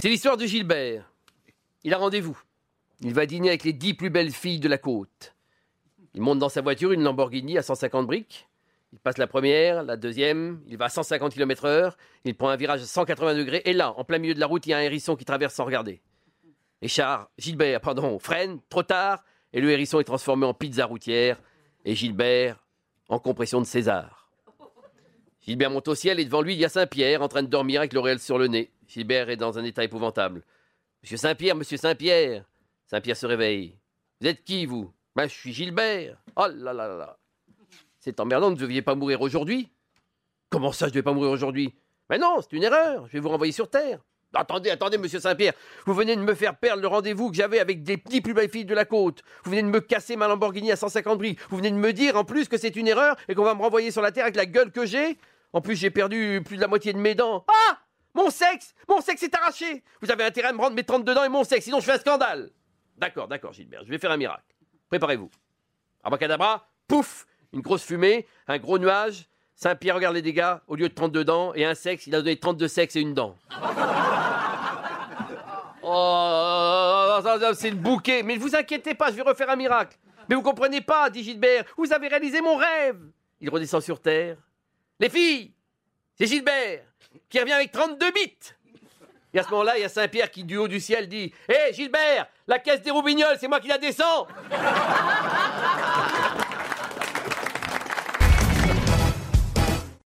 C'est l'histoire de Gilbert. Il a rendez-vous. Il va dîner avec les dix plus belles filles de la côte. Il monte dans sa voiture, une Lamborghini à 150 briques. Il passe la première, la deuxième, il va à 150 km/h, il prend un virage à 180 degrés, et là, en plein milieu de la route, il y a un hérisson qui traverse sans regarder. Et Char, Gilbert, pardon, freine, trop tard, et le hérisson est transformé en pizza routière, et Gilbert en compression de César. Gilbert monte au ciel, et devant lui, il y a Saint-Pierre en train de dormir avec l'auréole sur le nez. Gilbert est dans un état épouvantable. Monsieur Saint-Pierre, monsieur Saint-Pierre Saint-Pierre se réveille. Vous êtes qui, vous? Ben, je suis Gilbert. Oh là là là là C'est emmerdant, vous ne deviez pas mourir aujourd'hui Comment ça, je ne devais pas mourir aujourd'hui? Mais non, c'est une erreur, je vais vous renvoyer sur Terre. Attendez, attendez, monsieur Saint-Pierre, vous venez de me faire perdre le rendez-vous que j'avais avec des petits plus belles filles de la côte. Vous venez de me casser ma Lamborghini à 150 bris. Vous venez de me dire en plus que c'est une erreur et qu'on va me renvoyer sur la Terre avec la gueule que j'ai. En plus, j'ai perdu plus de la moitié de mes dents. Ah Mon sexe Mon sexe est arraché Vous avez intérêt à me rendre mes 32 dents et mon sexe, sinon je fais un scandale D'accord, d'accord, Gilbert, je vais faire un miracle. Préparez-vous. Abacadabra, pouf Une grosse fumée, un gros nuage. Saint-Pierre regarde les dégâts. Au lieu de 32 dents et un sexe, il a donné 32 sexes et une dent. Oh, c'est le bouquet. Mais ne vous inquiétez pas, je vais refaire un miracle. Mais vous comprenez pas, dit Gilbert. Vous avez réalisé mon rêve. Il redescend sur terre. Les filles, c'est Gilbert qui revient avec 32 bits. Et à ce moment-là, il y a Saint-Pierre qui, du haut du ciel, dit Hé, Gilbert, la caisse des Roubignoles, c'est moi qui la descends